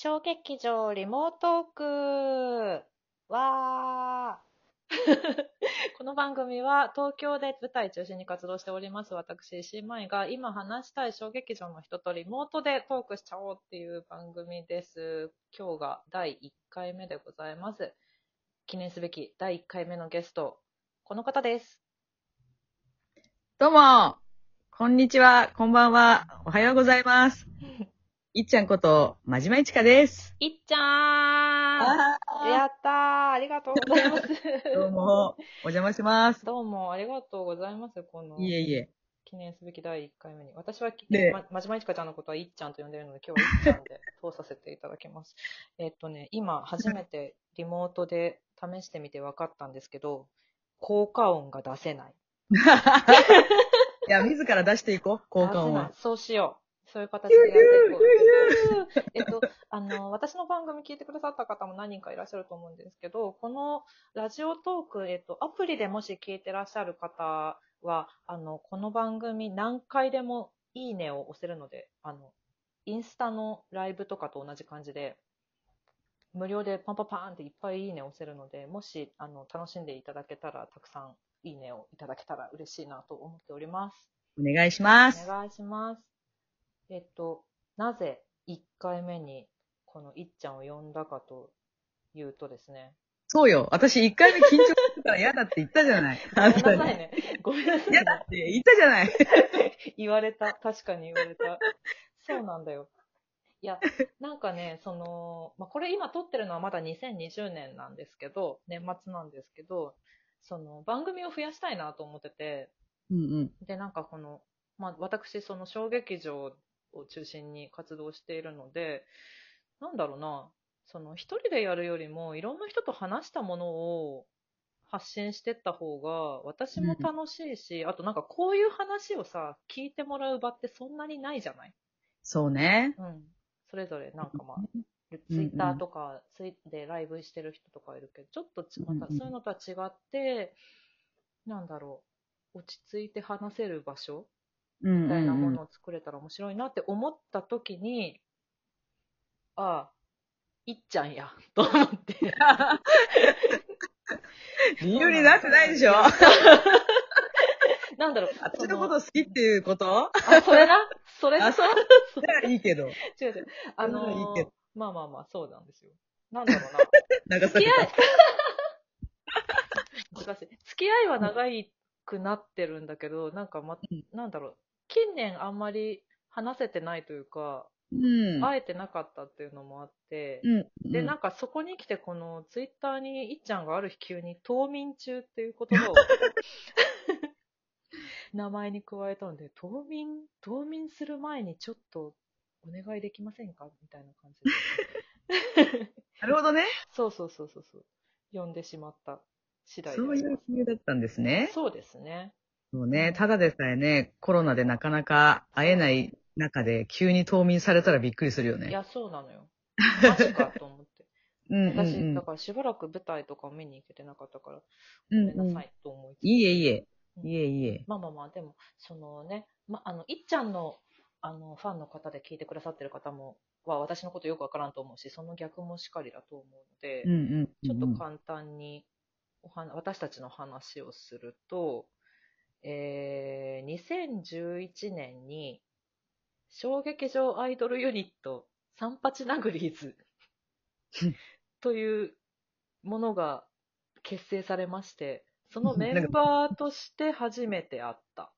小劇場リモートークわー この番組は東京で舞台中心に活動しております私、石井舞が今話したい小劇場の人とリモートでトークしちゃおうっていう番組です。今日が第1回目でございます。記念すべき第1回目のゲスト、この方です。どうも、こんにちは、こんばんは、おはようございます。いっちゃんこと、まじまいちかです。いっちゃーんやったーありがとうございます。どうも、お邪魔します。どうもありがとうございます。このいえいえ。記念すべき第1回目に。私は、ねま、まじまいちかちゃんのことはいっちゃんと呼んでるので、今日はいっちゃんで 通させていただきます。えっとね、今初めてリモートで試してみて分かったんですけど、効果音が出せない。いや、自ら出していこう、効果音は。そうしよう。そういう形でやっていこう。えっと、あの、私の番組聞いてくださった方も何人かいらっしゃると思うんですけど、このラジオトーク、えっと、アプリでもし聞いてらっしゃる方は、あの、この番組何回でもいいねを押せるので、あの、インスタのライブとかと同じ感じで、無料でパンパンパンっていっぱいいいねを押せるので、もし、あの、楽しんでいただけたら、たくさんいいねをいただけたら嬉しいなと思っております。お願いします。お願いします。えっと、なぜ1回目にこのいっちゃんを呼んだかというとですね。そうよ。私一回目緊張するから嫌だって言ったじゃない。ごめんなさいに。ね。ごめんなさい、嫌だね。って言ったじゃない。言われた。確かに言われた。そうなんだよ。いや、なんかね、その、まあ、これ今撮ってるのはまだ2020年なんですけど、年末なんですけど、その番組を増やしたいなと思ってて、うんうん。で、なんかこの、まあ、私、その小劇場を中心に活動しているので、なんだろうな、その一人でやるよりも、いろんな人と話したものを発信してった方が、私も楽しいし、あとなんかこういう話をさ、聞いてもらう場ってそんなにないじゃない？そうね。うん。それぞれなんかまあ、うんツイッターとか、ツイでライブしてる人とかいるけど、ちょっとちまたうんうんそういうのとは違って、なんだろう、落ち着いて話せる場所うんみたいなもうんのを作れたら面白いなって思った時に、ああ、いっちゃんや、と思って。理由になってないでしょ なんだろう、私のそこと好きっていうこと？あ、それな、それ？あ、そそうう。それはいいけど。違う違う。あのそれはいいまあまあまあ、そうなんですよ。なんだろうな。付き合いた。難しい。付き合いは長くなってるんだけど、なんかまうん、なんだろう、近年あんまり話せてないというか、うん。会えてなかったっていうのもあって、うん。で、うんなんかそこに来て、このツイッターにいっちゃんがある日急に冬眠中っていう言葉を 名前に加えたので、冬眠、冬眠する前にちょっとお願いできませんか？みたいな感じで。なるほどね。そうそうそうそうそう。呼んでしまった次第でそういう理由だったんですね。そうですね。そうね。ただでさえね、コロナでなかなか会えない中で急に冬眠されたらびっくりするよね。いや、そうなのよ。マジかと思って。うんうんう私、んだ。からしばらく舞台とか見に行けてなかったから、うんごめんなさいと思いつついいえいいえ。うんいいえいいえ。まあまあまあ、でも、そのね、ま、あの、いっちゃんの、あの、ファンの方で聞いてくださってる方も、は、私のことよくわからんと思うし、その逆もしかりだと思うので、うんうん。ちょっと簡単におは私たちの話をすると、えー、2011年に、小劇場アイドルユニット、サンパチナグリーズというものが結成されまして、そのメンバーとして初めて会った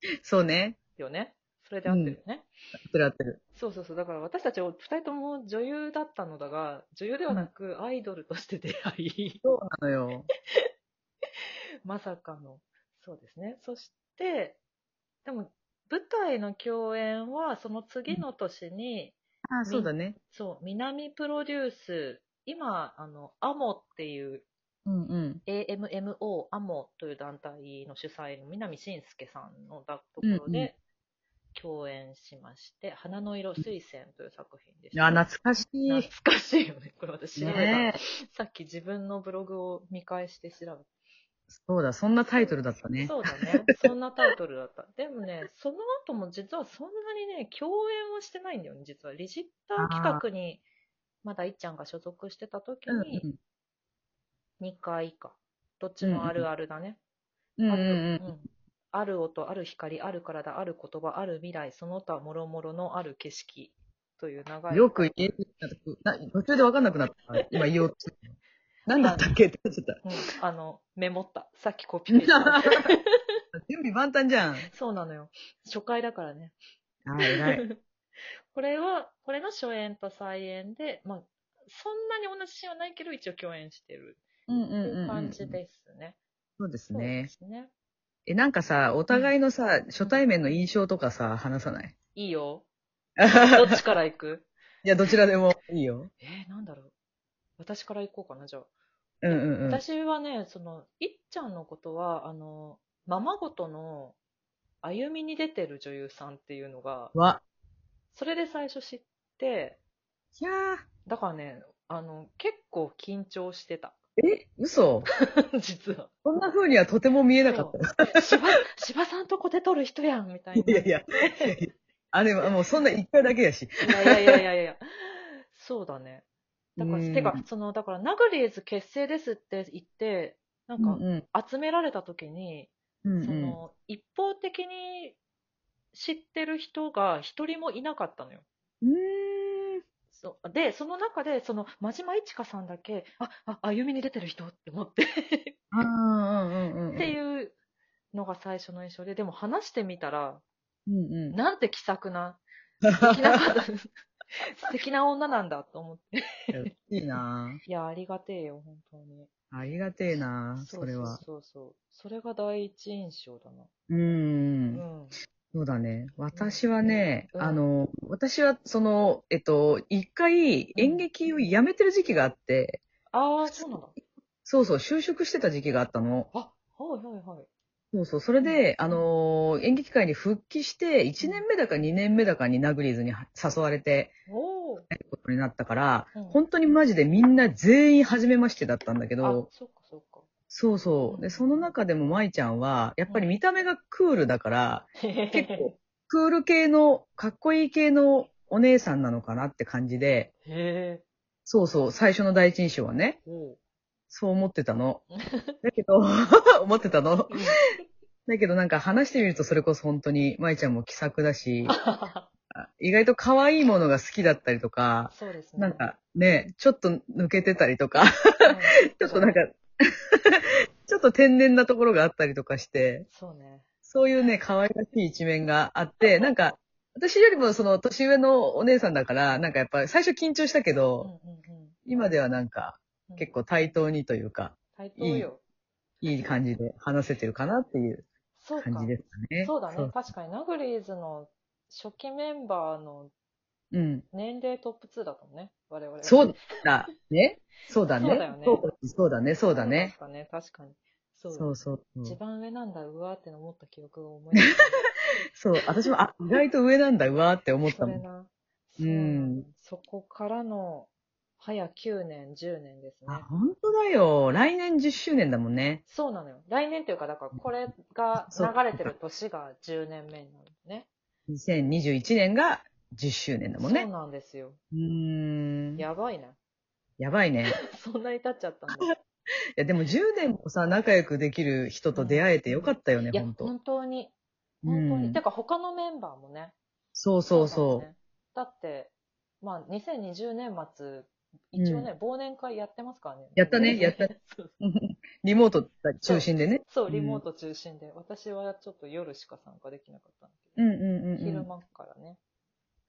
そうね。よね。それで会ってるよね。合ってる合ってる。そうそうそう。だから私たち二人とも女優だったのだが、女優ではなくアイドルとして出会い、そうなのよ。まさかの。そうですね。そして、でも舞台の共演はその次の年に、あそうだね。そう、南プロデュース、今、あの、アモっていう、うんうん。AMMO、アモという団体の主催の南信介さんのだところで共演しまして、花の色水仙という作品でした。あ、懐かしい。懐かしいよね。これ私調べた、ねえ。さっき自分のブログを見返して調べた。そうだ、そんなタイトルだったね。そうだね。そんなタイトルだった。でもね、その後も実はそんなにね、共演はしてないんだよね、実は。リジッター企画にまだいっちゃんが所属してた時うんに、2回か。どっちもあるあるだね。うん。うんあるうんうんある音、ある光、ある体、ある言葉、ある未来、その他もろもろのある景色という長い。うん。よく言えな途中で分かんなくなった。今言おうと。何だったっけって言っちゃっうん、あの、メモった。さっきコピペした。た。準備万端じゃん。そうなのよ。初回だからね。あ、偉い。これは、これの初演と再演で、まあ、そんなに同じシーンはないけど、一応共演してるうんっていう感じですね。そうですそうでね。すね。え、なんかさ、お互いのさ、初対面の印象とかさ、話さない？いいよ。い どっちから行く？や、どちらでもいいよ。えー、なんだろう。私から行こうかな、じゃあ。うんうんうん。私はね、その、いっちゃんのことは、あの、ままごとの歩みに出てる女優さんっていうのが、わ。それで最初知って、いやー。だからね、あの、結構緊張してた。え？嘘？実は。そんな風にはとても見えなかった。芝、芝さんとこで撮る人やん、みたいな。いやいや。あれはもうそんな一回だけやし。いやいやいやいや。そうだね。だから、うんてか、その、だから、ナグリーズ結成ですって言って、なんか、うん集められた時に、うん。その、一方的に知ってる人が一人もいなかったのよ。そうで、その中で、その、真島いちかさんだけ、あ、あ、歩みに出てる人って思って、ああ、うんうんうん。っていうのが最初の印象で、でも話してみたら、うんうん。なんて気さくな、素敵な方、素敵な女なんだと思って。いいないや、ありがてえよ、本当に。ありがてえなそれは。そうそうそう。それが第一印象だな。う。うんん。そうだね。私はね、うんあの、私はその、えっと、一回演劇を辞めてる時期があって、ああ、そうなんだ。そうそう、就職してた時期があったの。あ、はいはいはい。そうそう、それで、あの、演劇界に復帰して、1年目だか2年目だかにナグリーズに誘われて、おお。やることになったから、うん本当にマジでみんな全員初めましてだったんだけあど、、そっかそっか。そうそう。で、その中でも舞ちゃんは、やっぱり見た目がクールだから、結構、クール系の、かっこいい系のお姉さんなのかなって感じで、へえ。そうそう、最初の第一印象はね、おう。そう思ってたの。だけど、思ってたの。だけどなんか話してみるとそれこそ本当に舞ちゃんも気さくだし、意外と可愛いものが好きだったりとか、そうですね。なんかね、ちょっと抜けてたりとか、うん、ちょっとなんか、ちょっと天然なところがあったりとかして、そうね。そういうね、可愛らしい一面があって、なんか、私よりもその年上のお姉さんだから、なんかやっぱり最初緊張したけうんど、うん今ではなんかうん。結構対等にというか、対等よ。いい感じで話せてるかなっていうそうか。感じですかね。そうだね。確かに、ナグリーズの初期メンバーのうん。年齢トップ2だったもんね。我々は。そうだね。そうだね。そうだよねそうそうだね、そうだそうね。かね。確かに。そうだそうそうそう。一番上なんだ、うわーって思った記憶を思い。そう、私も、あ、意外と上なんだ、うわーって思ったもん。そ。ううなのそこからの、早9年、10年ですねあ、。本当だよ。来年10周年だもんね。そうなのよ。来年というか、だからこれが流れてる年が10年目になるのね。2021年が10周年だもんね。そうなんですよ。うーん。ややばいな。ばいね。そんなに経っちゃったんだ。いや、でも10年もさ、仲良くできる人と出会えてよかったよね、いや、本当本当に。う本当に。んて。か、他のメンバーもね。そうそうだそねだって、まあ、2020年末、一応ね、忘年会やってますからね。やったね やった。リモート中心でね。そう、リモート中心で。私はちょっと夜しか参加できなかったんだけうんうんうんど、うん。昼間からね。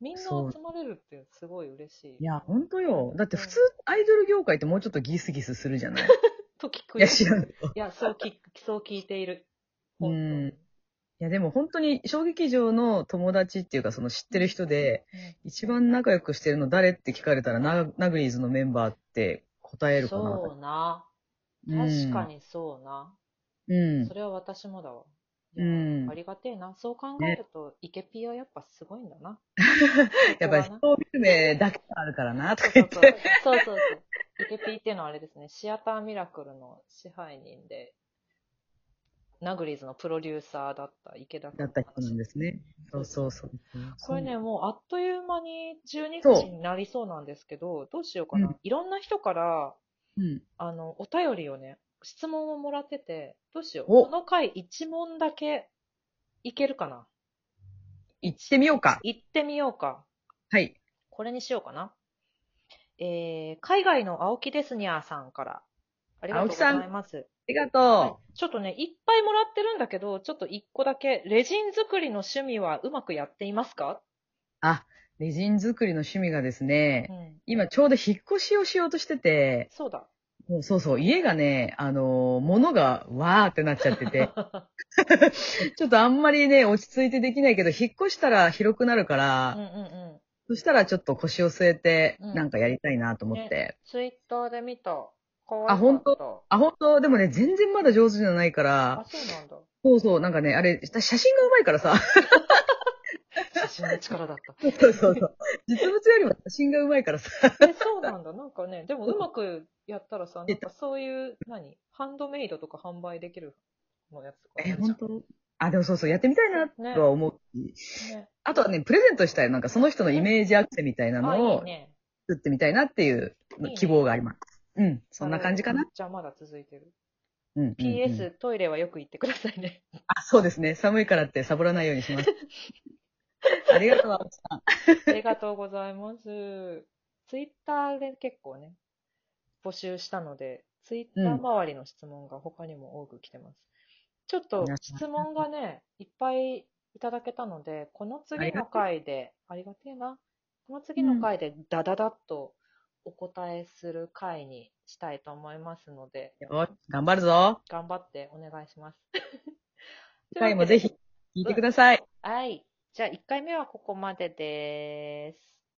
みんな集まれるってすごい嬉しい。いや、ほんとよ。だって普通、アイドル業界ってもうちょっとギスギスするじゃない と聞くいや、そう聞く、そう聞いている。うんいや、でも本当に小劇場の友達っていうか、その知ってる人で、うん一番仲良くしてるの誰って聞かれたら、ナナグリーズのメンバーって答えるかな。そうな。うん確かにそうな。うんそ。れは私もだわ。うんありがてえな。そう考えると、イケピーはやっぱすごいんだな。やっぱ人を見る目だけがあるからな、とか言って。そうそうそう。イケピーっていうのはあれですね、シアターミラクルの支配人で、ナグリーズのプロデューサーだった池田君だった人なんですね。そうそうそう。これね、もうあっという間に12そう分になりそうなんですけど、どうしようかな。うんいろんな人から、うん。あの、お便りをね、質問をもらってて、どうしよう。おこの回1問だけいけるかな？行ってみようか。行ってみようか。はい。これにしようかな。えー、海外の青木デスニャーさんから。ありがとうございます。ありがとう。はいちょっとね、いっぱいもらってるんだけど、ちょっと一個だけ、レジン作りの趣味はうまくやっていますか？あ、レジン作りの趣味がですうね、ん。今ちょうど引っ越しをしようとしてて、そうだ。もうそうそう、家がね、あのー物がわーってなっちゃってて、ちょっとあんまりね、落ち着いてできないけど、引っ越したら広くなるから、うんうんうん。そしたらちょっと腰を据えて、うんなんかやりたいなと思って。ツイッターで見た。あ本当？あ、本当？でもね、全然まだ上手じゃないかあら、、そうなんだ。そうそう、なんかね、あれ、写真が上手いからさ、写真の力だった。そうそうそう。実物よりも写真が上手いからさ。え、そうなんだ。なんかね、でもうまくやったらさ、なんかそういう、何？ハンドメイドとか販売できるのやつとかあえ、本当？あ、でもそうそう、やってみたいなとは思うし、ね。あとはね、プレゼントしたい、なんかその人のイメージアクセみたいなあ、のを。作ってみたいなっていう希望があります。うん、そんな感じかな。じゃあまだ続いてる。うんうんうん PS、トイレはよく行ってくださいね。あ、そうですね。寒いからってサボらないようにします。ありがとう、青木さん。ありがとうございます。ツイッターで結構ね、募集したので、ツイッター周りの質問が他にも多く来てます。ちょっと質問がね、いっぱいいただけたので、この次の回で、ありがてえな。この次の回でダダダッとお答えする回にしたいと思いますので、よし、頑張るぞ。頑張ってお願いします。次回もぜひ聞いてください。はい。じゃあ1回目はここまでです。